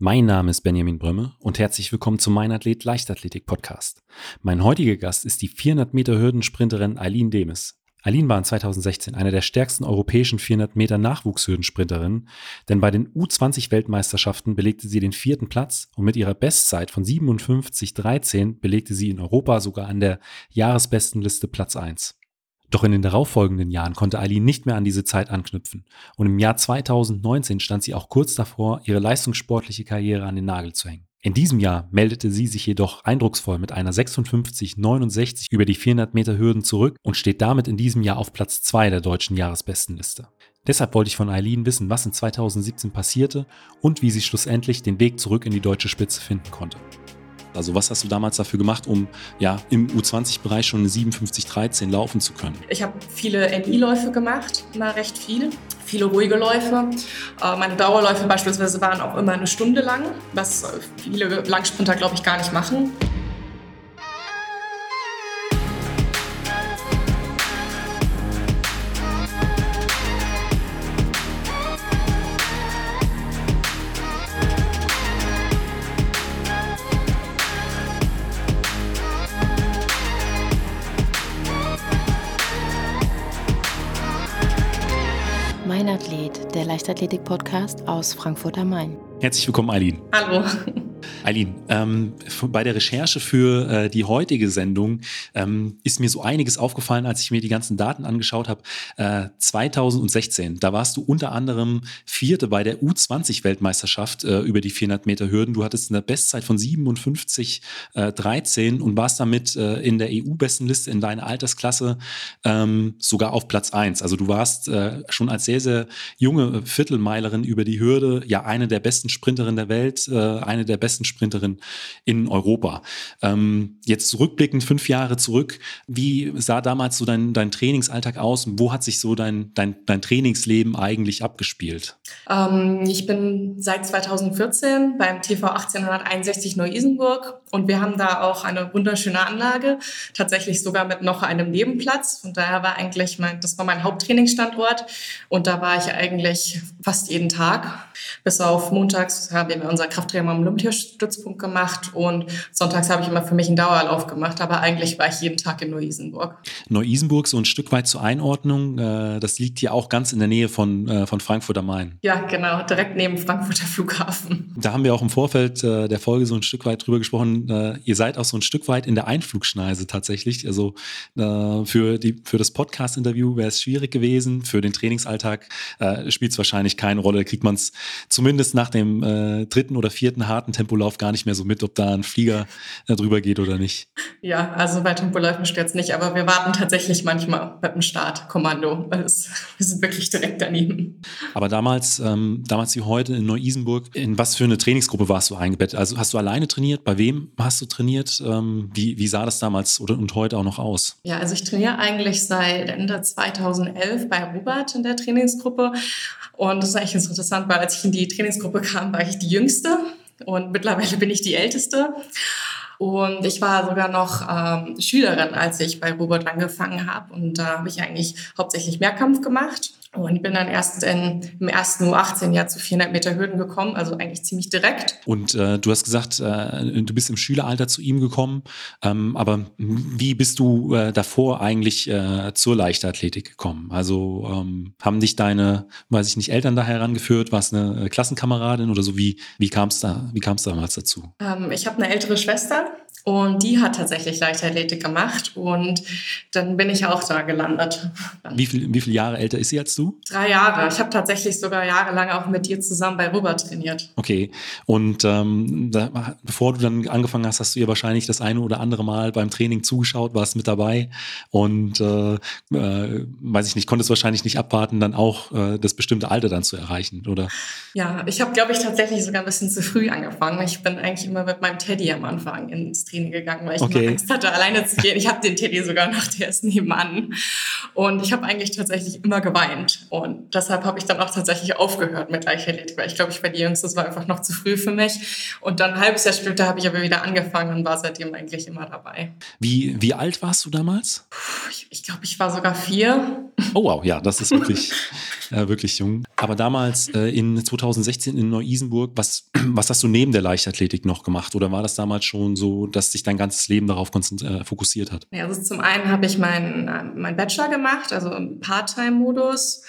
Mein Name ist Benjamin Brömme und herzlich willkommen zum Mein Athlet Leichtathletik Podcast. Mein heutiger Gast ist die 400 Meter Hürdensprinterin Eileen Demis. Eileen war in 2016 eine der stärksten europäischen 400 Meter Nachwuchshürdensprinterinnen, denn bei den U20 Weltmeisterschaften belegte sie den vierten Platz und mit ihrer Bestzeit von 57,13 belegte sie in Europa sogar an der Jahresbestenliste Platz 1. Doch in den darauffolgenden Jahren konnte Eileen nicht mehr an diese Zeit anknüpfen und im Jahr 2019 stand sie auch kurz davor, ihre leistungssportliche Karriere an den Nagel zu hängen. In diesem Jahr meldete sie sich jedoch eindrucksvoll mit einer 56,69 über die 400 Meter Hürden zurück und steht damit in diesem Jahr auf Platz 2 der deutschen Jahresbestenliste. Deshalb wollte ich von Eileen wissen, was in 2017 passierte und wie sie schlussendlich den Weg zurück in die deutsche Spitze finden konnte. Also was hast du damals dafür gemacht, um ja im U20-Bereich schon eine 57-13 laufen zu können? Ich habe viele MI-Läufe gemacht, immer recht viel. Viele ruhige Läufe. Äh, meine Dauerläufe beispielsweise waren auch immer eine Stunde lang, was viele Langsprinter, glaube ich, gar nicht machen. Leichtathletik-Podcast aus Frankfurt am Main. Herzlich willkommen, Eileen. Hallo. Eileen, ähm, bei der Recherche für äh, die heutige Sendung ähm, ist mir so einiges aufgefallen, als ich mir die ganzen Daten angeschaut habe. Äh, 2016, da warst du unter anderem Vierte bei der U20-Weltmeisterschaft äh, über die 400 Meter Hürden. Du hattest eine Bestzeit von 57,13 äh, und warst damit äh, in der EU-Bestenliste in deiner Altersklasse ähm, sogar auf Platz 1. Also du warst äh, schon als sehr, sehr junge Viertelmeilerin über die Hürde ja eine der besten Sprinterinnen der Welt, eine der besten Sprinterin in Europa. Ähm, jetzt zurückblickend, fünf Jahre zurück, wie sah damals so dein, dein Trainingsalltag aus und wo hat sich so dein, dein, dein Trainingsleben eigentlich abgespielt? Ähm, ich bin seit 2014 beim TV 1861 Neu-Isenburg und wir haben da auch eine wunderschöne Anlage, tatsächlich sogar mit noch einem Nebenplatz. Und daher war eigentlich mein, das war mein Haupttrainingsstandort und da war ich eigentlich fast jeden Tag. Bis auf montags haben wir unser Krafttraining am Olympiastützpunkt gemacht und sonntags habe ich immer für mich einen Dauerlauf gemacht, aber eigentlich war ich jeden Tag in Neu-Isenburg. Neu-Isenburg, so ein Stück weit zur Einordnung, äh, das liegt ja auch ganz in der Nähe von, äh, von Frankfurt am Main. Ja, genau, direkt neben Frankfurter Flughafen. Da haben wir auch im Vorfeld äh, der Folge so ein Stück weit drüber gesprochen. Ihr seid auch so ein Stück weit in der Einflugschneise tatsächlich. Also für, die, für das Podcast-Interview wäre es schwierig gewesen. Für den Trainingsalltag spielt es wahrscheinlich keine Rolle. Da kriegt man es zumindest nach dem dritten oder vierten harten Tempolauf gar nicht mehr so mit, ob da ein Flieger drüber geht oder nicht. Ja, also bei Tempoläufen stört es nicht, aber wir warten tatsächlich manchmal mit dem Startkommando, weil es, wir sind wirklich direkt daneben. Aber damals, ähm, damals wie heute in Neu-Isenburg, in was für eine Trainingsgruppe warst du eingebettet? Also hast du alleine trainiert? Bei wem hast du trainiert? Ähm, wie, wie sah das damals oder, und heute auch noch aus? Ja, also ich trainiere eigentlich seit Ende 2011 bei Robert in der Trainingsgruppe. Und das ist eigentlich interessant, weil als ich in die Trainingsgruppe kam, war ich die Jüngste und mittlerweile bin ich die Älteste. Und ich war sogar noch ähm, Schülerin, als ich bei Robert angefangen habe. Und da habe ich eigentlich hauptsächlich Mehrkampf gemacht. Und bin dann erst in, im ersten U18-Jahr zu 400 Meter Hürden gekommen, also eigentlich ziemlich direkt. Und äh, du hast gesagt, äh, du bist im Schüleralter zu ihm gekommen. Ähm, aber wie bist du äh, davor eigentlich äh, zur Leichtathletik gekommen? Also ähm, haben dich deine, weiß ich nicht, Eltern da herangeführt? War es eine äh, Klassenkameradin oder so? Wie, wie kam es da, wie damals dazu? Ähm, ich habe eine ältere Schwester und die hat tatsächlich Leichtathletik gemacht und dann bin ich auch da gelandet. Wie, viel, wie viele Jahre älter ist sie als du? Drei Jahre. Ich habe tatsächlich sogar jahrelang auch mit dir zusammen bei Robert trainiert. Okay. Und ähm, da, bevor du dann angefangen hast, hast du ihr wahrscheinlich das eine oder andere Mal beim Training zugeschaut, warst mit dabei und äh, äh, weiß ich nicht, konntest wahrscheinlich nicht abwarten, dann auch äh, das bestimmte Alter dann zu erreichen, oder? Ja, ich habe, glaube ich, tatsächlich sogar ein bisschen zu früh angefangen. Ich bin eigentlich immer mit meinem Teddy am Anfang ins Training gegangen, weil ich okay. immer Angst hatte, alleine zu gehen. Ich habe den Teddy sogar noch, der ist nebenan. Und ich habe eigentlich tatsächlich immer geweint. Und deshalb habe ich dann auch tatsächlich aufgehört mit Leichtathletik, weil ich glaube, ich war die Jüngste, das war einfach noch zu früh für mich. Und dann ein halbes Jahr später habe ich aber wieder angefangen und war seitdem eigentlich immer dabei. Wie, wie alt warst du damals? Ich, ich glaube, ich war sogar vier. Oh wow, ja, das ist wirklich äh, wirklich jung. Aber damals äh, in 2016 in Neu-Isenburg, was, was hast du neben der Leichtathletik noch gemacht? Oder war das damals schon so, dass sich dein ganzes Leben darauf äh, fokussiert hat? Ja, also zum einen habe ich meinen äh, mein Bachelor gemacht, also im Part-Time-Modus.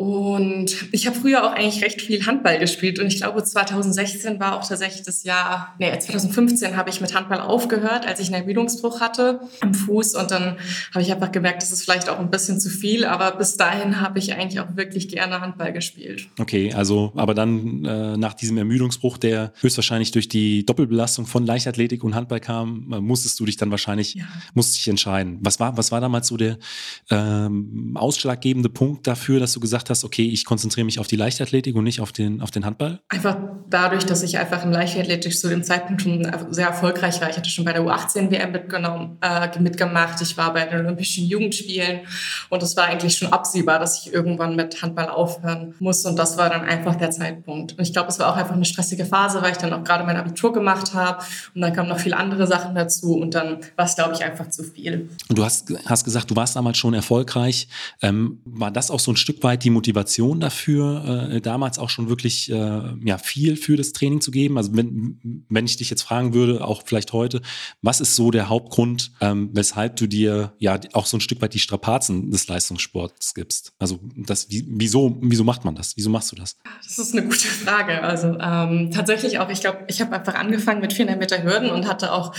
Und ich habe früher auch eigentlich recht viel Handball gespielt und ich glaube 2016 war auch tatsächlich das Jahr, nee, 2015 habe ich mit Handball aufgehört, als ich einen Ermüdungsbruch hatte am Fuß und dann habe ich einfach gemerkt, das ist vielleicht auch ein bisschen zu viel, aber bis dahin habe ich eigentlich auch wirklich gerne Handball gespielt. Okay, also aber dann äh, nach diesem Ermüdungsbruch, der höchstwahrscheinlich durch die Doppelbelastung von Leichtathletik und Handball kam, äh, musstest du dich dann wahrscheinlich, ja. musst dich entscheiden. Was war, was war damals so der ähm, ausschlaggebende Punkt dafür, dass du gesagt hast, okay, ich konzentriere mich auf die Leichtathletik und nicht auf den, auf den Handball? Einfach dadurch, dass ich einfach im Leichtathletik zu dem Zeitpunkt schon sehr erfolgreich war. Ich hatte schon bei der U18-WM mitgenommen, äh, mitgemacht. Ich war bei den Olympischen Jugendspielen und es war eigentlich schon absehbar, dass ich irgendwann mit Handball aufhören muss. Und das war dann einfach der Zeitpunkt. Und ich glaube, es war auch einfach eine stressige Phase, weil ich dann auch gerade mein Abitur gemacht habe und dann kamen noch viele andere Sachen dazu und dann war es, glaube ich, einfach zu viel. Und du hast, hast gesagt, du warst damals schon erfolgreich. Ähm, war das auch so ein Stück weit die Motivation dafür, äh, damals auch schon wirklich äh, ja, viel für das Training zu geben? Also wenn, wenn ich dich jetzt fragen würde, auch vielleicht heute, was ist so der Hauptgrund, ähm, weshalb du dir ja auch so ein Stück weit die Strapazen des Leistungssports gibst? Also das, wieso, wieso macht man das? Wieso machst du das? Das ist eine gute Frage. Also ähm, tatsächlich auch, ich glaube, ich habe einfach angefangen mit 400 Meter Hürden und hatte auch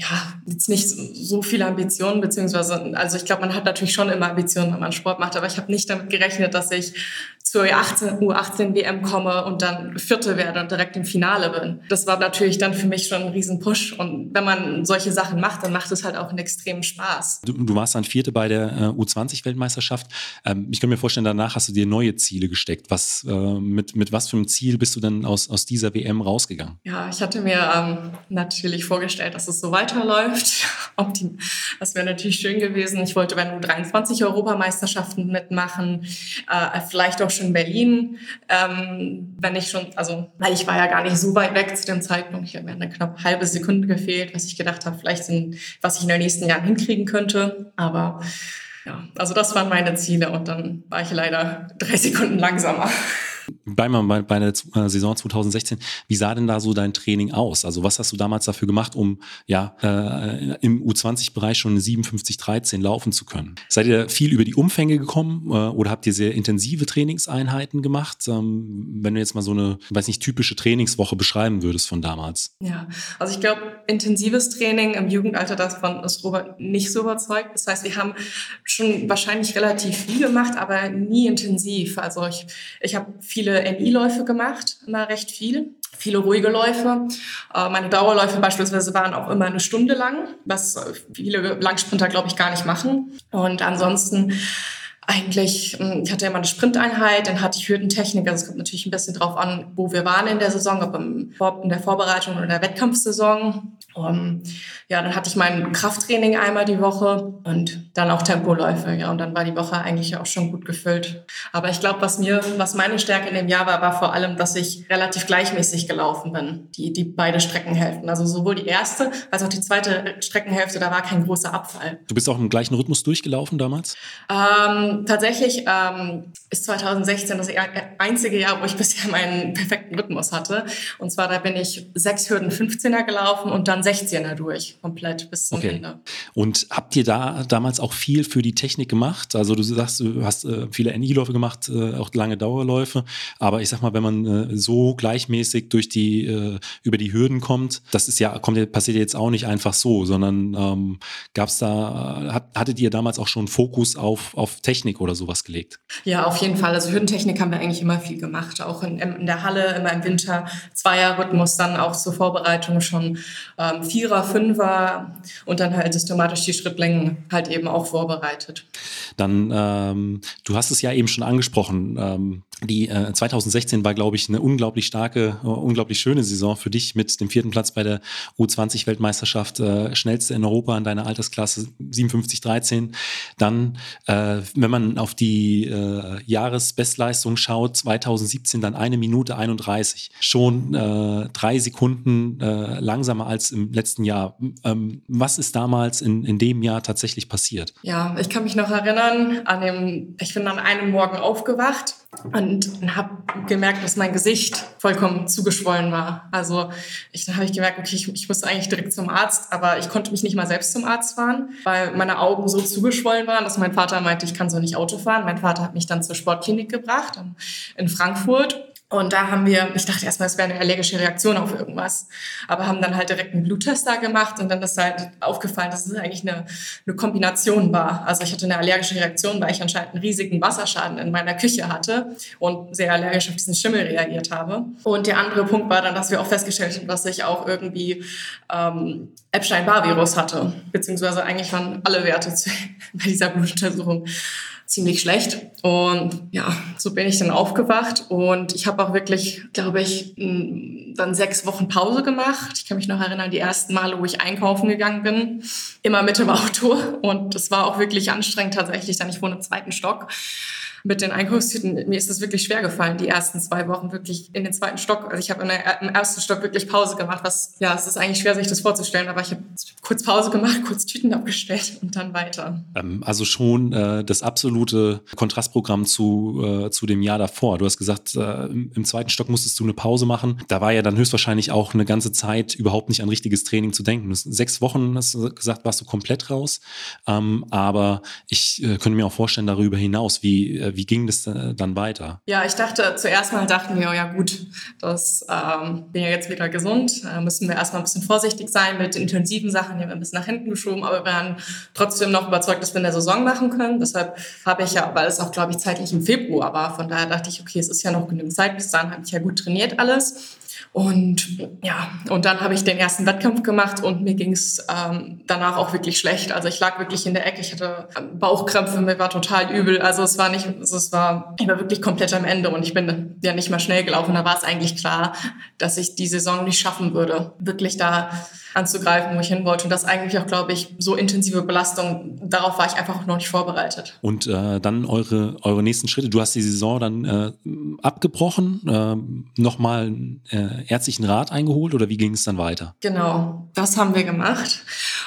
ja, jetzt nicht so viele Ambitionen, beziehungsweise, also ich glaube, man hat natürlich schon immer Ambitionen, wenn man Sport macht, aber ich habe nicht damit gerechnet, dass ich zur U18, WM komme und dann Vierte werde und direkt im Finale bin. Das war natürlich dann für mich schon ein Riesenpush. Und wenn man solche Sachen macht, dann macht es halt auch einen extremen Spaß. Du, du warst dann Vierte bei der äh, U20-Weltmeisterschaft. Ähm, ich kann mir vorstellen, danach hast du dir neue Ziele gesteckt. Was, äh, mit, mit was für einem Ziel bist du dann aus, aus dieser WM rausgegangen? Ja, ich hatte mir ähm, natürlich vorgestellt, dass es so weiterläuft. das wäre natürlich schön gewesen. Ich wollte bei den U23 Europameisterschaften mitmachen, äh, vielleicht auch schon in Berlin, ähm, wenn ich schon, also, weil ich war ja gar nicht so weit weg zu dem Zeitpunkt. Ich habe mir eine knapp halbe Sekunde gefehlt, was ich gedacht habe, vielleicht sind, was ich in den nächsten Jahren hinkriegen könnte. Aber ja, also das waren meine Ziele und dann war ich leider drei Sekunden langsamer. Bleiben wir bei, bei der äh, Saison 2016. Wie sah denn da so dein Training aus? Also was hast du damals dafür gemacht, um ja äh, im U20-Bereich schon 57-13 laufen zu können? Seid ihr viel über die Umfänge gekommen äh, oder habt ihr sehr intensive Trainingseinheiten gemacht? Ähm, wenn du jetzt mal so eine, weiß nicht, typische Trainingswoche beschreiben würdest von damals. Ja, also ich glaube, intensives Training im Jugendalter, davon ist Robert nicht so überzeugt. Das heißt, wir haben schon wahrscheinlich relativ viel gemacht, aber nie intensiv. Also ich, ich habe viele NI-Läufe gemacht, immer recht viel. Viele ruhige Läufe. Äh, meine Dauerläufe beispielsweise waren auch immer eine Stunde lang, was viele Langsprinter, glaube ich, gar nicht machen. Und ansonsten eigentlich, hm, ich hatte immer eine Sprinteinheit, dann hatte ich Hürdentechnik. Also es kommt natürlich ein bisschen drauf an, wo wir waren in der Saison, ob in der Vorbereitung oder in der Wettkampfsaison. Um, ja, dann hatte ich mein Krafttraining einmal die Woche und dann auch Tempoläufe. Ja, und dann war die Woche eigentlich auch schon gut gefüllt. Aber ich glaube, was mir, was meine Stärke in dem Jahr war, war vor allem, dass ich relativ gleichmäßig gelaufen bin, die, die beide Streckenhälften. Also sowohl die erste als auch die zweite Streckenhälfte, da war kein großer Abfall. Du bist auch im gleichen Rhythmus durchgelaufen damals? Ähm, tatsächlich ähm, ist 2016 das einzige Jahr, wo ich bisher meinen perfekten Rhythmus hatte. Und zwar, da bin ich sechs Hürden 15er gelaufen und dann dann 16er durch, komplett bis zum okay. Ende. Und habt ihr da damals auch viel für die Technik gemacht? Also du sagst, du hast äh, viele NI-Läufe gemacht, äh, auch lange Dauerläufe. Aber ich sag mal, wenn man äh, so gleichmäßig durch die, äh, über die Hürden kommt, das ist ja, kommt, passiert jetzt auch nicht einfach so, sondern ähm, gab es da, hat, hattet ihr damals auch schon Fokus auf, auf Technik oder sowas gelegt? Ja, auf jeden Fall. Also Hürdentechnik haben wir eigentlich immer viel gemacht, auch in, in der Halle, immer im Winter, Zweierrhythmus, dann auch zur Vorbereitung schon äh, ähm, Vierer, Fünfer und dann halt systematisch die Schrittlängen halt eben auch vorbereitet. Dann, ähm, du hast es ja eben schon angesprochen, ähm, die äh, 2016 war, glaube ich, eine unglaublich starke, uh, unglaublich schöne Saison für dich mit dem vierten Platz bei der U20-Weltmeisterschaft, äh, schnellste in Europa in deiner Altersklasse 57-13. Dann, äh, wenn man auf die äh, Jahresbestleistung schaut, 2017 dann eine Minute 31. Schon äh, drei Sekunden äh, langsamer als im im letzten Jahr. Ähm, was ist damals in, in dem Jahr tatsächlich passiert? Ja, ich kann mich noch erinnern, an dem, ich bin an einem Morgen aufgewacht und habe gemerkt, dass mein Gesicht vollkommen zugeschwollen war. Also ich, dann habe ich gemerkt, okay, ich, ich musste eigentlich direkt zum Arzt, aber ich konnte mich nicht mal selbst zum Arzt fahren, weil meine Augen so zugeschwollen waren, dass mein Vater meinte, ich kann so nicht Auto fahren. Mein Vater hat mich dann zur Sportklinik gebracht in Frankfurt und da haben wir, ich dachte erstmal, es wäre eine allergische Reaktion auf irgendwas, aber haben dann halt direkt einen Bluttest da gemacht und dann ist halt aufgefallen, dass es eigentlich eine, eine Kombination war. Also ich hatte eine allergische Reaktion, weil ich anscheinend einen riesigen Wasserschaden in meiner Küche hatte und sehr allergisch auf diesen Schimmel reagiert habe. Und der andere Punkt war dann, dass wir auch festgestellt haben, dass ich auch irgendwie ähm, Epstein-Barr-Virus hatte, beziehungsweise eigentlich waren alle Werte bei dieser Blutuntersuchung ziemlich schlecht. Und ja, so bin ich dann aufgewacht und ich habe auch wirklich, glaube ich, dann sechs Wochen Pause gemacht. Ich kann mich noch erinnern, die ersten Male, wo ich einkaufen gegangen bin, immer mit dem Auto. Und es war auch wirklich anstrengend tatsächlich, dann ich wohne im zweiten Stock mit den Einkaufstüten, mir ist es wirklich schwer gefallen, die ersten zwei Wochen wirklich in den zweiten Stock. Also ich habe im ersten Stock wirklich Pause gemacht, was, ja, es ist eigentlich schwer, sich das vorzustellen, aber ich habe kurz Pause gemacht, kurz Tüten abgestellt und dann weiter. Ähm, also schon äh, das absolute Kontrastprogramm zu, äh, zu dem Jahr davor. Du hast gesagt, äh, im, zweiten Stock musstest du eine Pause machen. Da war ja dann höchstwahrscheinlich auch eine ganze Zeit überhaupt nicht an richtiges Training zu denken. sechs Wochen, hast du gesagt, warst du komplett raus. Ähm, aber ich äh, könnte mir auch vorstellen, darüber hinaus, wie äh, wie ging das dann weiter? Ja, ich dachte, zuerst mal dachten wir, ja gut, das ähm, bin ja jetzt wieder gesund, äh, müssen wir erstmal ein bisschen vorsichtig sein mit intensiven Sachen, die haben wir ein bisschen nach hinten geschoben, aber wir waren trotzdem noch überzeugt, dass wir in der Saison machen können. Deshalb habe ich ja, weil es auch, glaube ich, zeitlich im Februar war, von daher dachte ich, okay, es ist ja noch genügend Zeit, bis dann habe ich ja gut trainiert alles. Und ja, und dann habe ich den ersten Wettkampf gemacht und mir ging es ähm, danach auch wirklich schlecht. Also ich lag wirklich in der Ecke, ich hatte Bauchkrämpfe, mir war total übel. Also es war nicht, also es war, ich war wirklich komplett am Ende und ich bin ja nicht mal schnell gelaufen. Da war es eigentlich klar, dass ich die Saison nicht schaffen würde, wirklich da anzugreifen, wo ich hin wollte. Und das eigentlich auch, glaube ich, so intensive Belastung, darauf war ich einfach noch nicht vorbereitet. Und äh, dann eure, eure nächsten Schritte. Du hast die Saison dann äh, abgebrochen, äh, nochmal äh, ärztlichen Rat eingeholt oder wie ging es dann weiter? Genau, das haben wir gemacht.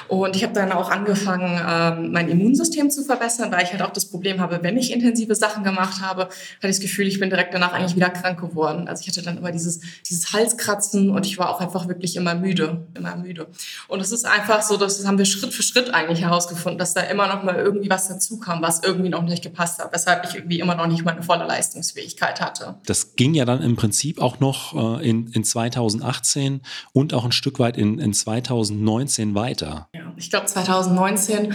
Und ich habe dann auch angefangen, ähm, mein Immunsystem zu verbessern, weil ich halt auch das Problem habe, wenn ich intensive Sachen gemacht habe, hatte ich das Gefühl, ich bin direkt danach eigentlich wieder krank geworden. Also ich hatte dann immer dieses, dieses Halskratzen und ich war auch einfach wirklich immer müde, immer müde müde. Und es ist einfach so, das haben wir Schritt für Schritt eigentlich herausgefunden, dass da immer noch mal irgendwie was dazu kam, was irgendwie noch nicht gepasst hat, weshalb ich irgendwie immer noch nicht meine volle Leistungsfähigkeit hatte. Das ging ja dann im Prinzip auch noch äh, in, in 2018 und auch ein Stück weit in, in 2019 weiter. Ja, ich glaube 2019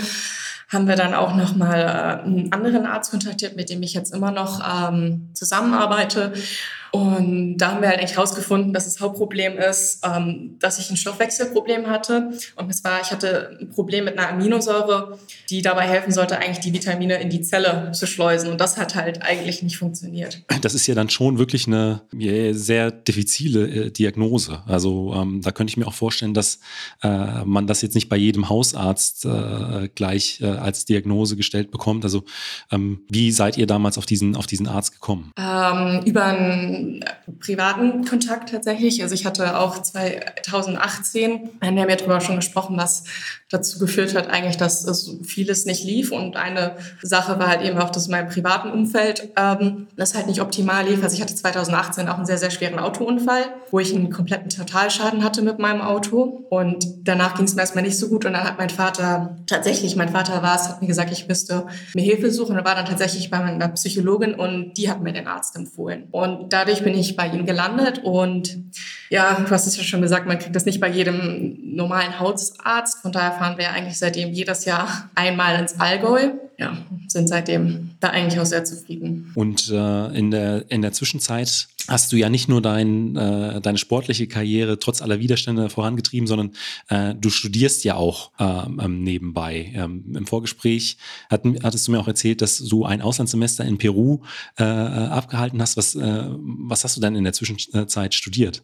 haben wir dann auch nochmal äh, einen anderen Arzt kontaktiert, mit dem ich jetzt immer noch ähm, zusammenarbeite. Und da haben wir halt eigentlich herausgefunden, dass das Hauptproblem ist, ähm, dass ich ein Stoffwechselproblem hatte. Und es war, ich hatte ein Problem mit einer Aminosäure, die dabei helfen sollte, eigentlich die Vitamine in die Zelle zu schleusen. Und das hat halt eigentlich nicht funktioniert. Das ist ja dann schon wirklich eine sehr diffizile äh, Diagnose. Also ähm, da könnte ich mir auch vorstellen, dass äh, man das jetzt nicht bei jedem Hausarzt äh, gleich äh, als Diagnose gestellt bekommt. Also ähm, wie seid ihr damals auf diesen, auf diesen Arzt gekommen? Ähm, über ein privaten Kontakt tatsächlich. Also ich hatte auch 2018, wir haben ja darüber schon gesprochen, was dazu geführt hat eigentlich, dass es vieles nicht lief. Und eine Sache war halt eben auch, dass in meinem privaten Umfeld ähm, das halt nicht optimal lief. Also ich hatte 2018 auch einen sehr, sehr schweren Autounfall, wo ich einen kompletten Totalschaden hatte mit meinem Auto. Und danach ging es mir erstmal nicht so gut. Und dann hat mein Vater, tatsächlich, mein Vater war es, hat mir gesagt, ich müsste mir Hilfe suchen. Und war dann tatsächlich bei meiner Psychologin und die hat mir den Arzt empfohlen. Und dadurch bin ich bei ihm gelandet. Und ja, du hast es ja schon gesagt, man kriegt das nicht bei jedem normalen Hausarzt. Von daher fahren wir eigentlich seitdem jedes Jahr einmal ins Allgäu. Ja, sind seitdem da eigentlich auch sehr zufrieden. Und äh, in, der, in der Zwischenzeit hast du ja nicht nur dein, äh, deine sportliche Karriere trotz aller Widerstände vorangetrieben, sondern äh, du studierst ja auch ähm, ähm nebenbei. Ähm, Im Vorgespräch hat, hattest du mir auch erzählt, dass du ein Auslandssemester in Peru äh, abgehalten hast. Was, äh, was hast du denn in der Zwischenzeit studiert?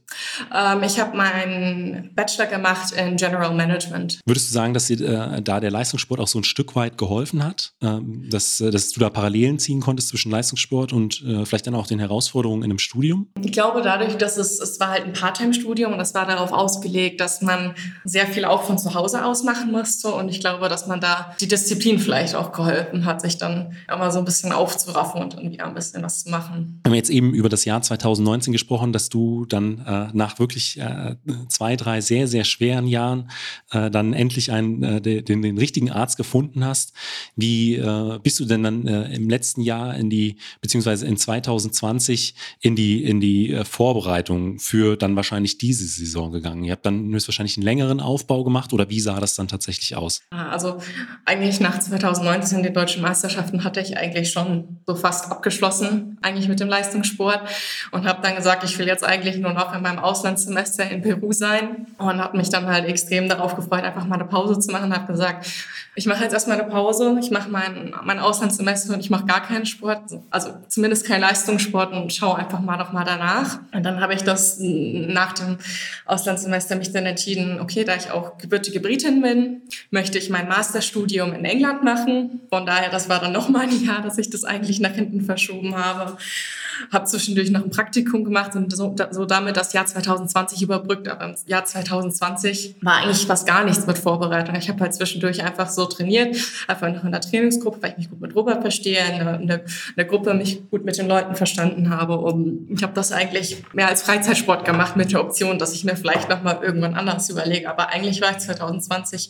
Ähm, ich habe meinen Bachelor gemacht in General Management. Würdest du sagen, dass dir äh, da der Leistungssport auch so ein Stück weit geholfen hat? Ähm, dass, äh, dass du da Parallelen ziehen konntest zwischen Leistungssport und äh, vielleicht dann auch den Herausforderungen in einem Studium? Ich glaube, dadurch, dass es, es war halt ein Part-Time-Studium und es war darauf ausgelegt, dass man sehr viel auch von zu Hause aus machen musste. Und ich glaube, dass man da die Disziplin vielleicht auch geholfen hat, sich dann immer so ein bisschen aufzuraffen und irgendwie ein bisschen was zu machen. Wir haben jetzt eben über das Jahr 2019 gesprochen, dass du dann äh, nach wirklich äh, zwei, drei sehr, sehr schweren Jahren äh, dann endlich einen, äh, den, den richtigen Arzt gefunden hast. Wie äh, bist du denn dann äh, im letzten Jahr in die, beziehungsweise in 2020 in die, in die äh, Vorbereitung für dann wahrscheinlich diese Saison gegangen? Ihr habt dann höchstwahrscheinlich einen längeren Aufbau gemacht oder wie sah das dann tatsächlich aus? Ah, also eigentlich nach 2019 den deutschen Meisterschaften hatte ich eigentlich schon so fast abgeschlossen, eigentlich mit dem Leistungssport und habe dann gesagt, ich will jetzt eigentlich nur noch in meinem Auslandssemester in Peru sein und habe mich dann halt extrem darauf gefreut, einfach mal eine Pause zu machen. Habe gesagt, ich mache jetzt erstmal eine Pause, ich mache mein, mein Auslandssemester und ich mache gar keinen Sport, also zumindest keinen Leistungssport und schaue einfach mal noch mal danach. Und dann habe ich das nach dem Auslandssemester mich dann entschieden, okay, da ich auch gebürtige Britin bin, möchte ich mein Masterstudium in England machen. Von daher, das war dann noch mal ein Jahr, dass ich das eigentlich nach hinten verschoben habe habe zwischendurch noch ein Praktikum gemacht und so, so damit das Jahr 2020 überbrückt. Aber im Jahr 2020 war eigentlich fast gar nichts mit Vorbereitung. Ich habe halt zwischendurch einfach so trainiert, einfach noch in der Trainingsgruppe, weil ich mich gut mit Robert verstehe, in der, in der Gruppe mich gut mit den Leuten verstanden habe. Und ich habe das eigentlich mehr als Freizeitsport gemacht mit der Option, dass ich mir vielleicht noch mal irgendwann anders überlege. Aber eigentlich war ich 2020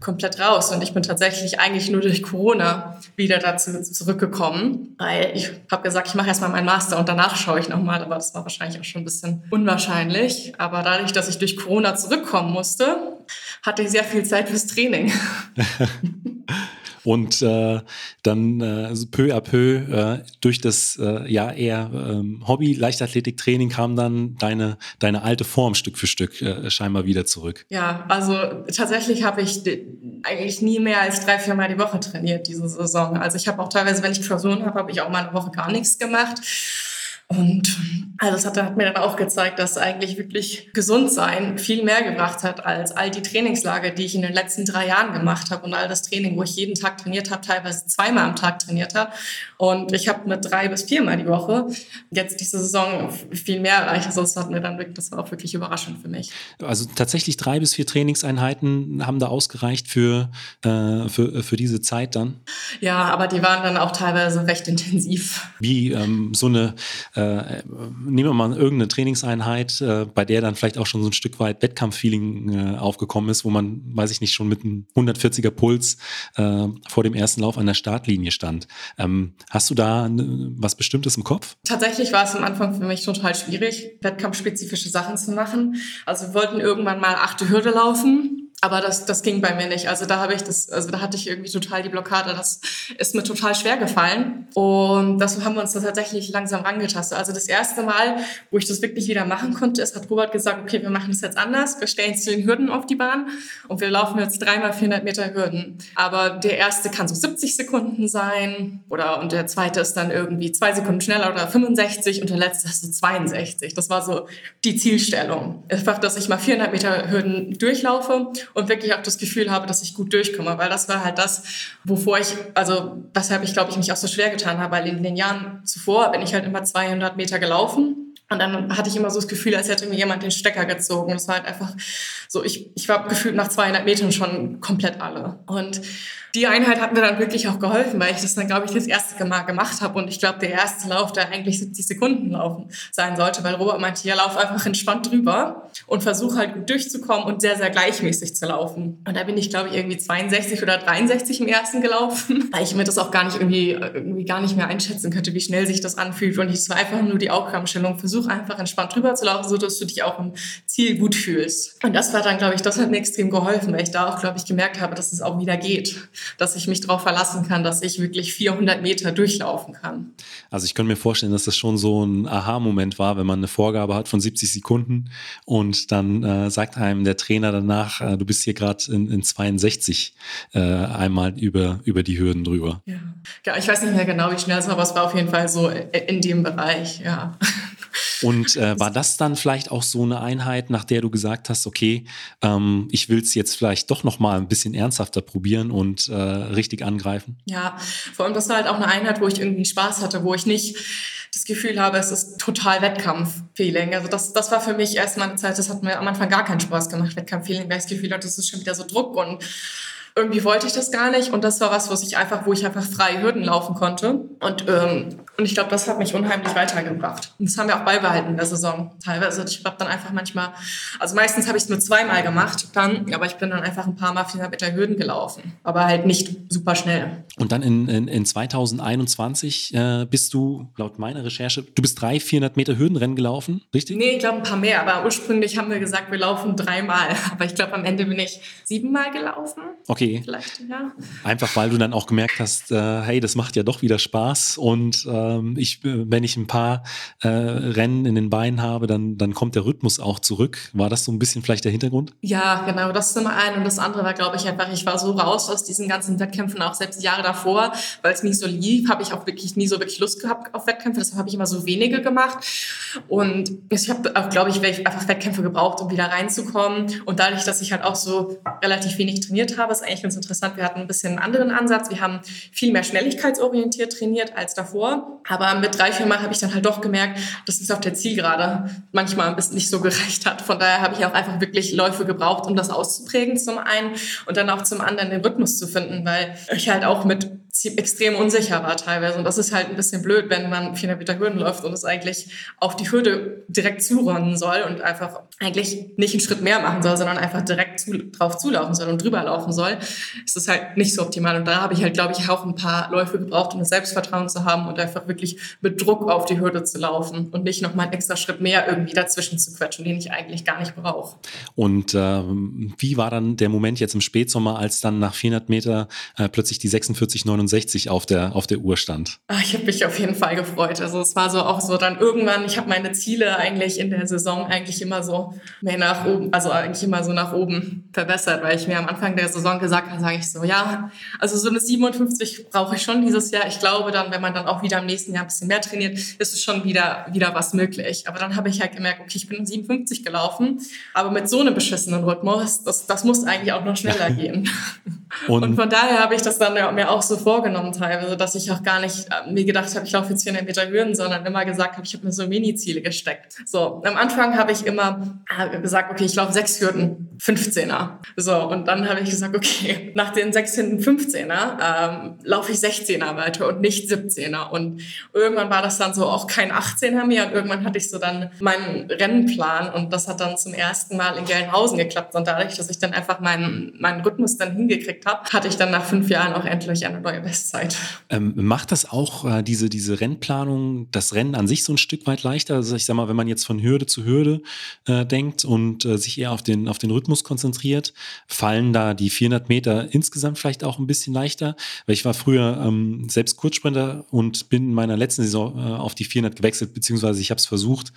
komplett raus und ich bin tatsächlich eigentlich nur durch Corona wieder dazu zurückgekommen, weil ich habe gesagt, ich mache erstmal meinen Master und danach schaue ich nochmal, aber das war wahrscheinlich auch schon ein bisschen unwahrscheinlich. Aber dadurch, dass ich durch Corona zurückkommen musste, hatte ich sehr viel Zeit fürs Training. Und äh, dann äh, peu à peu äh, durch das äh, ja eher ähm, Hobby-Leichtathletik-Training kam dann deine, deine alte Form Stück für Stück äh, scheinbar wieder zurück. Ja, also tatsächlich habe ich eigentlich nie mehr als drei, vier Mal die Woche trainiert diese Saison. Also ich habe auch teilweise, wenn ich Klausuren habe, habe ich auch mal eine Woche gar nichts gemacht. Und also das hat, hat, mir dann auch gezeigt, dass eigentlich wirklich gesund sein viel mehr gebracht hat als all die Trainingslager, die ich in den letzten drei Jahren gemacht habe und all das Training, wo ich jeden Tag trainiert habe, teilweise zweimal am Tag trainiert habe. Und ich habe mit drei bis viermal die Woche jetzt diese Saison viel mehr erreicht. Also das hat mir dann wirklich, das war auch wirklich überraschend für mich. Also tatsächlich drei bis vier Trainingseinheiten haben da ausgereicht für, äh, für, für diese Zeit dann? Ja, aber die waren dann auch teilweise recht intensiv. Wie ähm, so eine äh, nehmen wir mal irgendeine Trainingseinheit, äh, bei der dann vielleicht auch schon so ein Stück weit Wettkampffeeling äh, aufgekommen ist, wo man, weiß ich nicht, schon mit einem 140er Puls äh, vor dem ersten Lauf an der Startlinie stand. Ähm, hast du da was Bestimmtes im Kopf? Tatsächlich war es am Anfang für mich total schwierig, wettkampfspezifische Sachen zu machen. Also wir wollten irgendwann mal achte Hürde laufen aber das, das ging bei mir nicht. Also da habe ich das, also da hatte ich irgendwie total die Blockade. Das ist mir total schwer gefallen. Und das haben wir uns tatsächlich langsam rangetastet. Also das erste Mal, wo ich das wirklich wieder machen konnte, ist, hat Robert gesagt, okay, wir machen das jetzt anders. Wir stellen zehn Hürden auf die Bahn und wir laufen jetzt dreimal 400 Meter Hürden. Aber der erste kann so 70 Sekunden sein oder und der zweite ist dann irgendwie zwei Sekunden schneller oder 65 und der letzte ist so 62. Das war so die Zielstellung. Einfach, dass ich mal 400 Meter Hürden durchlaufe und wirklich auch das Gefühl habe, dass ich gut durchkomme, weil das war halt das, wovor ich, also weshalb ich glaube ich mich auch so schwer getan habe, weil in den Jahren zuvor bin ich halt immer 200 Meter gelaufen und dann hatte ich immer so das Gefühl, als hätte mir jemand den Stecker gezogen. Das war halt einfach so, ich, ich war gefühlt nach 200 Metern schon komplett alle. Und die Einheit hat mir dann wirklich auch geholfen, weil ich das dann, glaube ich, das erste Mal gemacht habe. Und ich glaube, der erste Lauf, der eigentlich 70 Sekunden laufen sein sollte, weil Robert meinte, ja, lauf einfach entspannt drüber und versuch halt gut durchzukommen und sehr, sehr gleichmäßig zu laufen. Und da bin ich, glaube ich, irgendwie 62 oder 63 im ersten gelaufen, weil ich mir das auch gar nicht irgendwie, irgendwie gar nicht mehr einschätzen könnte, wie schnell sich das anfühlt. Und es war einfach nur die Aufgabenstellung, versuch einfach entspannt drüber zu laufen, so dass du dich auch im Ziel gut fühlst. Und das war dann, glaube ich, das hat mir extrem geholfen, weil ich da auch, glaube ich, gemerkt habe, dass es auch wieder geht dass ich mich darauf verlassen kann, dass ich wirklich 400 Meter durchlaufen kann. Also ich könnte mir vorstellen, dass das schon so ein Aha-Moment war, wenn man eine Vorgabe hat von 70 Sekunden und dann äh, sagt einem der Trainer danach, äh, du bist hier gerade in, in 62 äh, einmal über, über die Hürden drüber. Ja. ja, ich weiß nicht mehr genau, wie schnell es war, aber es war auf jeden Fall so in dem Bereich, ja. Und äh, war das dann vielleicht auch so eine Einheit, nach der du gesagt hast, okay, ähm, ich will es jetzt vielleicht doch noch mal ein bisschen ernsthafter probieren und äh, richtig angreifen? Ja, vor allem das war halt auch eine Einheit, wo ich irgendwie Spaß hatte, wo ich nicht das Gefühl habe, es ist total Wettkampf-Feeling. Also das, das war für mich erstmal eine Zeit, das hat mir am Anfang gar keinen Spaß gemacht, Wettkampf-Feeling, weil ich das Gefühl hatte, das ist schon wieder so Druck und irgendwie wollte ich das gar nicht und das war was, was ich einfach, wo ich einfach frei Hürden laufen konnte und ähm, und ich glaube, das hat mich unheimlich weitergebracht. Und das haben wir auch beibehalten in der Saison teilweise. Ich habe dann einfach manchmal, also meistens habe ich es nur zweimal gemacht, dann, aber ich bin dann einfach ein paar Mal 400 Meter Hürden gelaufen, aber halt nicht super schnell. Und dann in, in, in 2021 äh, bist du, laut meiner Recherche, du bist drei 400 Meter Hürdenrennen gelaufen, richtig? Nee, ich glaube ein paar mehr, aber ursprünglich haben wir gesagt, wir laufen dreimal. Aber ich glaube, am Ende bin ich siebenmal gelaufen. Okay. Vielleicht, ja. Einfach weil du dann auch gemerkt hast, äh, hey, das macht ja doch wieder Spaß und äh, ähm, ich, äh, wenn ich ein paar äh, Rennen in den Beinen habe, dann, dann kommt der Rhythmus auch zurück. War das so ein bisschen vielleicht der Hintergrund? Ja, genau. Das ist immer ein. Und das andere war, glaube ich, einfach, ich war so raus aus diesen ganzen Wettkämpfen, auch selbst Jahre davor, weil es nie so lief, habe ich auch wirklich nie so wirklich Lust gehabt auf Wettkämpfe. Deshalb habe ich immer so wenige gemacht. Und ich habe auch, glaube ich, einfach Wettkämpfe gebraucht, um wieder reinzukommen. Und dadurch, dass ich halt auch so relativ wenig trainiert habe, ist eigentlich ganz interessant. Wir hatten ein bisschen einen anderen Ansatz. Wir haben viel mehr schnelligkeitsorientiert trainiert als davor. Aber mit drei, vier Mal habe ich dann halt doch gemerkt, dass es auf der Zielgerade manchmal ein bisschen nicht so gereicht hat. Von daher habe ich auch einfach wirklich Läufe gebraucht, um das auszuprägen zum einen und dann auch zum anderen den Rhythmus zu finden, weil ich halt auch mit extrem unsicher war teilweise. Und das ist halt ein bisschen blöd, wenn man 400 Meter Hürden läuft und es eigentlich auf die Hürde direkt zurennen soll und einfach eigentlich nicht einen Schritt mehr machen soll, sondern einfach direkt zu, drauf zulaufen soll und drüber laufen soll. ist das halt nicht so optimal. Und da habe ich halt, glaube ich, auch ein paar Läufe gebraucht, um das Selbstvertrauen zu haben und einfach wirklich mit Druck auf die Hürde zu laufen und nicht nochmal einen extra Schritt mehr irgendwie dazwischen zu quetschen, den ich eigentlich gar nicht brauche. Und äh, wie war dann der Moment jetzt im Spätsommer, als dann nach 400 Meter äh, plötzlich die 46,69 auf der, auf der Uhr stand? Ach, ich habe mich auf jeden Fall gefreut. Also es war so auch so dann irgendwann, ich habe meine Ziele eigentlich in der Saison eigentlich immer so mehr nach oben, also eigentlich immer so nach oben verbessert, weil ich mir am Anfang der Saison gesagt habe, sage ich so, ja, also so eine 57 brauche ich schon dieses Jahr. Ich glaube dann, wenn man dann auch wieder im nächsten Jahr ein bisschen mehr trainiert, ist es schon wieder, wieder was möglich. Aber dann habe ich halt gemerkt, okay, ich bin 57 gelaufen, aber mit so einem beschissenen Rhythmus, das, das muss eigentlich auch noch schneller gehen. Und, und, von daher habe ich das dann mir auch so vorgenommen teilweise, dass ich auch gar nicht äh, mir gedacht habe, ich laufe jetzt 400 Meter Hürden, sondern immer gesagt habe, ich habe mir so Mini-Ziele gesteckt. So, am Anfang habe ich immer äh, gesagt, okay, ich laufe sechs Hürden, 15er. So, und dann habe ich gesagt, okay, nach den sechs Hürden 15er ähm, laufe ich 16er weiter und nicht 17er. Und irgendwann war das dann so auch kein 18er mehr und irgendwann hatte ich so dann meinen Rennenplan und das hat dann zum ersten Mal in Gelnhausen geklappt und dadurch, dass ich dann einfach meinen, meinen Rhythmus dann hingekriegt habe, hatte ich dann nach fünf Jahren auch endlich eine neue Bestzeit. Ähm, macht das auch äh, diese, diese Rennplanung, das Rennen an sich so ein Stück weit leichter? Also ich sag mal, wenn man jetzt von Hürde zu Hürde äh, denkt und äh, sich eher auf den, auf den Rhythmus konzentriert, fallen da die 400 Meter insgesamt vielleicht auch ein bisschen leichter? Weil ich war früher ähm, selbst Kurzsprinter und bin in meiner letzten Saison äh, auf die 400 gewechselt, beziehungsweise ich habe es versucht.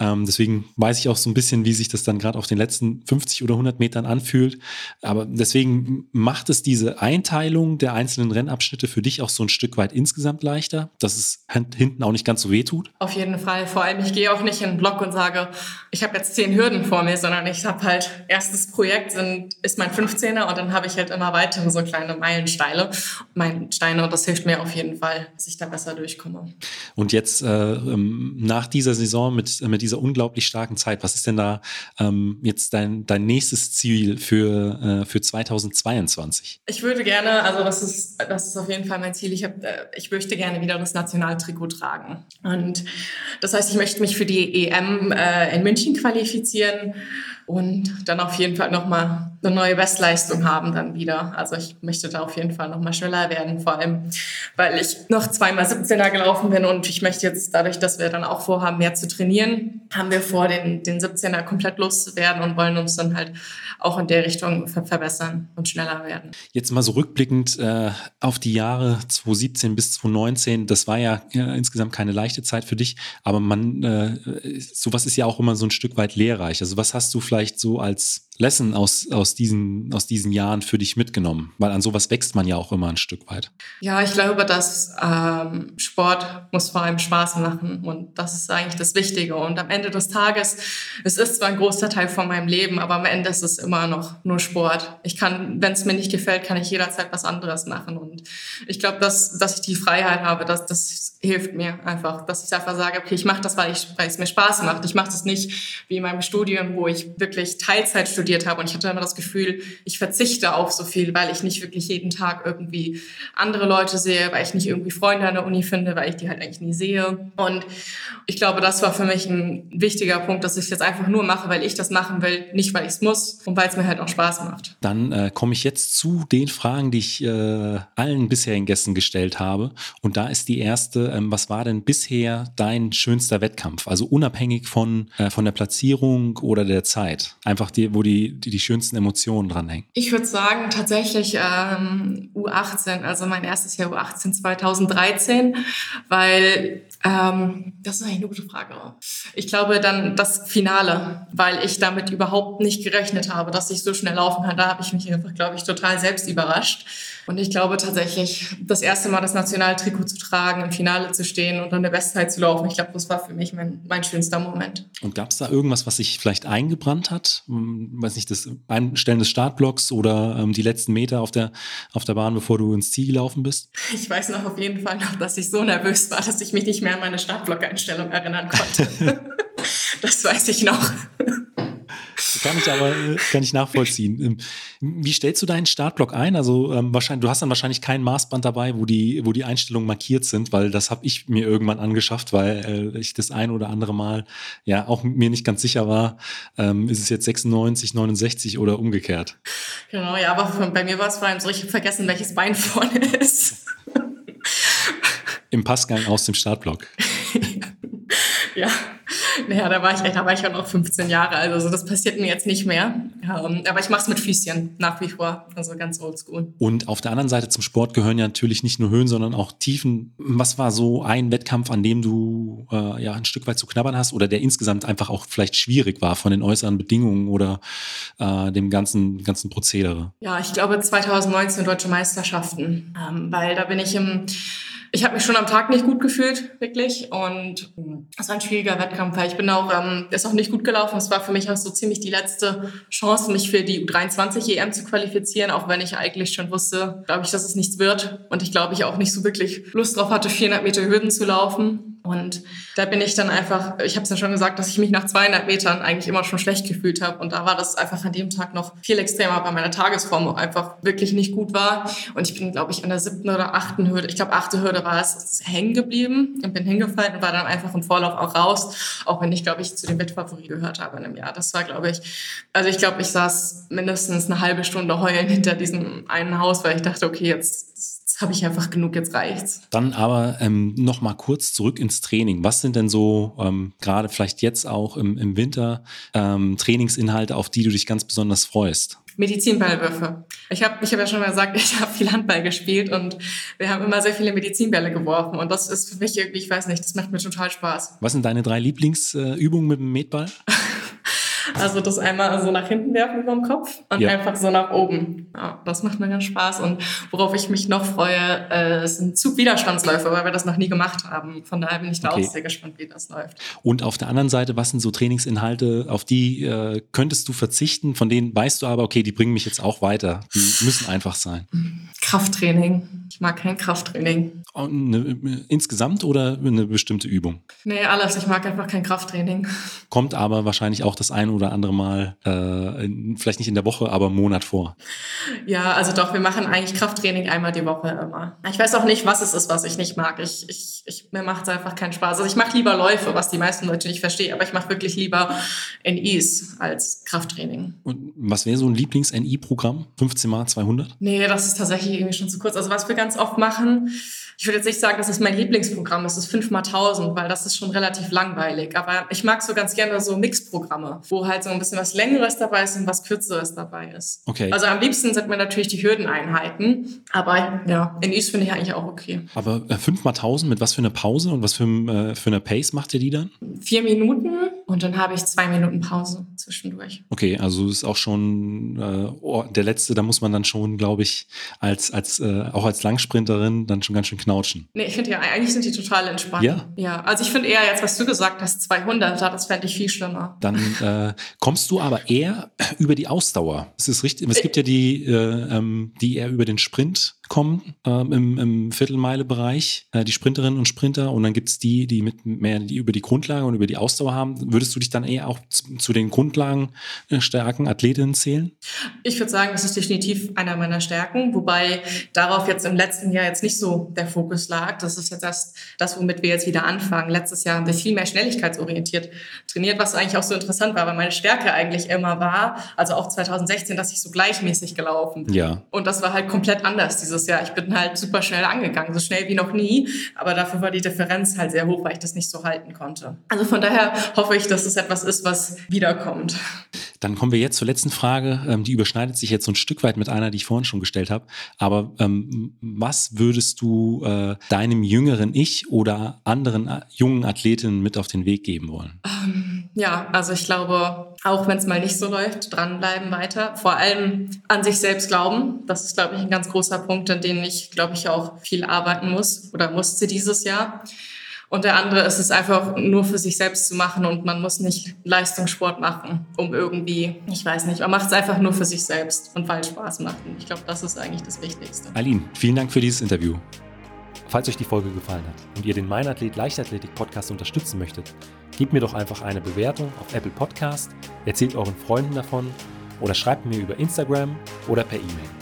Ähm, deswegen weiß ich auch so ein bisschen, wie sich das dann gerade auf den letzten 50 oder 100 Metern anfühlt. Aber deswegen macht es diese Einteilung der einzelnen Rennabschnitte für dich auch so ein Stück weit insgesamt leichter, dass es hinten auch nicht ganz so weh tut? Auf jeden Fall. Vor allem, ich gehe auch nicht in den Block und sage, ich habe jetzt zehn Hürden vor mir, sondern ich habe halt, erstes Projekt sind, ist mein 15er und dann habe ich halt immer weitere so kleine Meilensteine, Meilensteine und das hilft mir auf jeden Fall, dass ich da besser durchkomme. Und jetzt äh, ähm, nach dieser Saison mit, mit dieser unglaublich starken Zeit, was ist denn da ähm, jetzt dein, dein nächstes Ziel für, äh, für 2022? Ich würde gerne, also das ist, das ist auf jeden Fall mein Ziel. Ich, hab, äh, ich möchte gerne wieder das Nationaltrikot tragen. Und das heißt, ich möchte mich für die EM äh, in München qualifizieren und dann auf jeden Fall nochmal eine neue Bestleistung haben dann wieder. Also ich möchte da auf jeden Fall nochmal schneller werden, vor allem, weil ich noch zweimal 17er gelaufen bin und ich möchte jetzt dadurch, dass wir dann auch vorhaben, mehr zu trainieren, haben wir vor, den, den 17er komplett loszuwerden und wollen uns dann halt auch in der Richtung ver verbessern und schneller werden. Jetzt mal so rückblickend äh, auf die Jahre 2017 bis 2019, das war ja, ja, insgesamt keine leichte Zeit für dich, aber man, äh, sowas ist ja auch immer so ein Stück weit lehrreich. Also was hast du vielleicht so als Lesson aus, aus, diesen, aus diesen Jahren für dich mitgenommen? Weil an sowas wächst man ja auch immer ein Stück weit. Ja, ich glaube, dass ähm, Sport muss vor allem Spaß machen und das ist eigentlich das Wichtige. Und am Ende des Tages, es ist zwar ein großer Teil von meinem Leben, aber am Ende ist es immer noch nur Sport. Ich kann, wenn es mir nicht gefällt, kann ich jederzeit was anderes machen. Und ich glaube, dass, dass ich die Freiheit habe, dass das hilft mir einfach, dass ich einfach sage, okay, ich mache das, weil, ich, weil es mir Spaß macht. Ich mache das nicht wie in meinem Studium, wo ich wirklich Teilzeit studiert habe und ich hatte immer das Gefühl, ich verzichte auf so viel, weil ich nicht wirklich jeden Tag irgendwie andere Leute sehe, weil ich nicht irgendwie Freunde an der Uni finde, weil ich die halt eigentlich nie sehe. Und ich glaube, das war für mich ein wichtiger Punkt, dass ich es jetzt einfach nur mache, weil ich das machen will, nicht weil ich es muss und weil es mir halt auch Spaß macht. Dann äh, komme ich jetzt zu den Fragen, die ich äh, allen bisherigen Gästen gestellt habe. Und da ist die erste, ähm, was war denn bisher dein schönster Wettkampf? Also unabhängig von, äh, von der Platzierung oder der Zeit. Einfach die, wo die, die, die schönsten Emotionen dranhängen. Ich würde sagen, tatsächlich ähm, U18, also mein erstes Jahr U18 2013, weil ähm, das ist eigentlich eine gute Frage. Ich glaube dann das Finale, weil ich damit überhaupt nicht gerechnet habe, dass ich so schnell laufen kann. Da habe ich mich einfach, glaube ich, total selbst überrascht. Und ich glaube tatsächlich, das erste Mal das Nationaltrikot zu tragen, im Finale zu stehen und dann eine Bestzeit zu laufen, ich glaube, das war für mich mein, mein schönster Moment. Und gab es da irgendwas, was sich vielleicht eingebrannt hat? Hm, weiß nicht, das Einstellen des Startblocks oder ähm, die letzten Meter auf der, auf der Bahn, bevor du ins Ziel gelaufen bist? Ich weiß noch auf jeden Fall noch, dass ich so nervös war, dass ich mich nicht mehr an meine Startblock-Einstellung erinnern konnte. das weiß ich noch. Kann ich aber äh, kann ich nachvollziehen. Ähm, wie stellst du deinen Startblock ein? Also ähm, wahrscheinlich, du hast dann wahrscheinlich kein Maßband dabei, wo die, wo die Einstellungen markiert sind, weil das habe ich mir irgendwann angeschafft, weil äh, ich das ein oder andere Mal ja auch mir nicht ganz sicher war, ähm, ist es jetzt 96, 69 oder umgekehrt. Genau, ja, aber bei mir war es vor allem so, ich habe vergessen, welches Bein vorne ist. Im Passgang aus dem Startblock. ja, naja, da war ich, da war ich ja noch 15 Jahre alt, also das passiert mir jetzt nicht mehr. Ähm, aber ich mache es mit Füßchen nach wie vor, also ganz oldschool. Und auf der anderen Seite zum Sport gehören ja natürlich nicht nur Höhen, sondern auch Tiefen. Was war so ein Wettkampf, an dem du äh, ja ein Stück weit zu knabbern hast oder der insgesamt einfach auch vielleicht schwierig war von den äußeren Bedingungen oder äh, dem ganzen, ganzen Prozedere? Ja, ich glaube 2019 Deutsche Meisterschaften, ähm, weil da bin ich im ich habe mich schon am Tag nicht gut gefühlt, wirklich. Und es war ein schwieriger Wettkampf, weil ich bin auch, ähm, ist auch nicht gut gelaufen. Es war für mich auch so ziemlich die letzte Chance, mich für die U23 EM zu qualifizieren, auch wenn ich eigentlich schon wusste, glaube ich, dass es nichts wird. Und ich glaube, ich auch nicht so wirklich Lust drauf hatte, 400 Meter Hürden zu laufen. Und da bin ich dann einfach, ich habe es ja schon gesagt, dass ich mich nach 200 Metern eigentlich immer schon schlecht gefühlt habe. Und da war das einfach an dem Tag noch viel extremer, weil meine Tagesform einfach wirklich nicht gut war. Und ich bin, glaube ich, an der siebten oder achten Hürde, ich glaube, achte Hürde war es, hängen geblieben und bin hingefallen und war dann einfach im Vorlauf auch raus. Auch wenn ich, glaube ich, zu den Wettfavoriten gehört habe in einem Jahr. Das war, glaube ich, also ich glaube, ich saß mindestens eine halbe Stunde heulen hinter diesem einen Haus, weil ich dachte, okay, jetzt habe ich einfach genug, jetzt reicht's. Dann aber ähm, noch mal kurz zurück ins Training. Was sind denn so ähm, gerade vielleicht jetzt auch im, im Winter ähm, Trainingsinhalte, auf die du dich ganz besonders freust? Medizinballwürfe. Ich habe ich hab ja schon mal gesagt, ich habe viel Handball gespielt und wir haben immer sehr viele Medizinbälle geworfen. Und das ist für mich irgendwie, ich weiß nicht, das macht mir total Spaß. Was sind deine drei Lieblingsübungen mit dem Metball? Also das einmal so nach hinten werfen über dem Kopf und ja. einfach so nach oben. Ja, das macht mir ganz Spaß. Und worauf ich mich noch freue, äh, sind Zugwiderstandsläufe, weil wir das noch nie gemacht haben. Von daher bin ich da okay. auch sehr gespannt, wie das läuft. Und auf der anderen Seite, was sind so Trainingsinhalte, auf die äh, könntest du verzichten, von denen weißt du aber, okay, die bringen mich jetzt auch weiter. Die müssen einfach sein. Krafttraining. Ich mag kein Krafttraining. Eine, insgesamt oder eine bestimmte Übung? Nee, alles. Ich mag einfach kein Krafttraining. Kommt aber wahrscheinlich auch das ein oder andere Mal, äh, vielleicht nicht in der Woche, aber im Monat vor. Ja, also doch, wir machen eigentlich Krafttraining einmal die Woche immer. Ich weiß auch nicht, was es ist, was ich nicht mag. Ich, ich, ich, mir macht es einfach keinen Spaß. Also ich mache lieber Läufe, was die meisten Leute nicht verstehen, aber ich mache wirklich lieber NIs als Krafttraining. Und was wäre so ein Lieblings-NI-Programm? 15 mal 200? Nee, das ist tatsächlich irgendwie schon zu kurz. Also was wir ganz oft machen, ich würde jetzt nicht sagen, dass es mein Lieblingsprogramm ist, das ist 5x1000, weil das ist schon relativ langweilig. Aber ich mag so ganz gerne so Mixprogramme, wo halt so ein bisschen was Längeres dabei ist und was Kürzeres dabei ist. Okay. Also am liebsten sind mir natürlich die Hürdeneinheiten. Aber ja, in East finde ich eigentlich auch okay. Aber äh, 5x1000 mit was für eine Pause und was für, äh, für eine Pace macht ihr die dann? Vier Minuten und dann habe ich zwei Minuten Pause zwischendurch. Okay, also ist auch schon äh, der letzte, da muss man dann schon, glaube ich, als, als äh, auch als Langsprinterin dann schon ganz schön knautschen. Nee, ich finde ja, eigentlich sind die total entspannt. Ja? Ja, also ich finde eher jetzt, was du gesagt hast, 200, das fände ich viel schlimmer. Dann äh, kommst du aber eher über die Ausdauer. Es ist richtig, es gibt ja die, äh, ähm, die eher über den Sprint kommen ähm, im, im Viertelmeile-Bereich, äh, die Sprinterinnen und Sprinter. Und dann gibt es die, die mit mehr die über die Grundlage und über die Ausdauer haben. Würdest du dich dann eher auch zu, zu den Grundlagen äh, starken Athletinnen zählen? Ich würde sagen, das ist definitiv einer meiner Stärken, wobei darauf jetzt im letzten Jahr jetzt nicht so der Fokus lag. Das ist jetzt erst das, womit wir jetzt wieder anfangen. Letztes Jahr haben wir viel mehr schnelligkeitsorientiert trainiert, was eigentlich auch so interessant war, weil meine Stärke eigentlich immer war, also auch 2016, dass ich so gleichmäßig gelaufen bin. Ja. Und das war halt komplett anders dieses Jahr. Ich bin halt super schnell angegangen, so schnell wie noch nie, aber dafür war die Differenz halt sehr hoch, weil ich das nicht so halten konnte. Also von daher hoffe ich, dass es etwas ist, was wiederkommt. Dann kommen wir jetzt zur letzten Frage. Ähm, die überschneidet sich jetzt so ein Stück weit mit einer, die ich vorhin schon gestellt habe. Aber ähm, was würdest du äh, deinem jüngeren Ich oder anderen äh, jungen Athletinnen mit auf den Weg geben wollen? Ähm, ja, also ich glaube, auch wenn es mal nicht so läuft, dranbleiben weiter. Vor allem an sich selbst glauben. Das ist, glaube ich, ein ganz großer Punkt, an dem ich, glaube ich, auch viel arbeiten muss oder musste dieses Jahr. Und der andere ist es einfach nur für sich selbst zu machen und man muss nicht Leistungssport machen, um irgendwie, ich weiß nicht, man macht es einfach nur für sich selbst und weil es Spaß macht. Und ich glaube, das ist eigentlich das Wichtigste. Aline, vielen Dank für dieses Interview. Falls euch die Folge gefallen hat und ihr den Meinathlet Leichtathletik Podcast unterstützen möchtet, gebt mir doch einfach eine Bewertung auf Apple Podcast, erzählt euren Freunden davon oder schreibt mir über Instagram oder per E-Mail.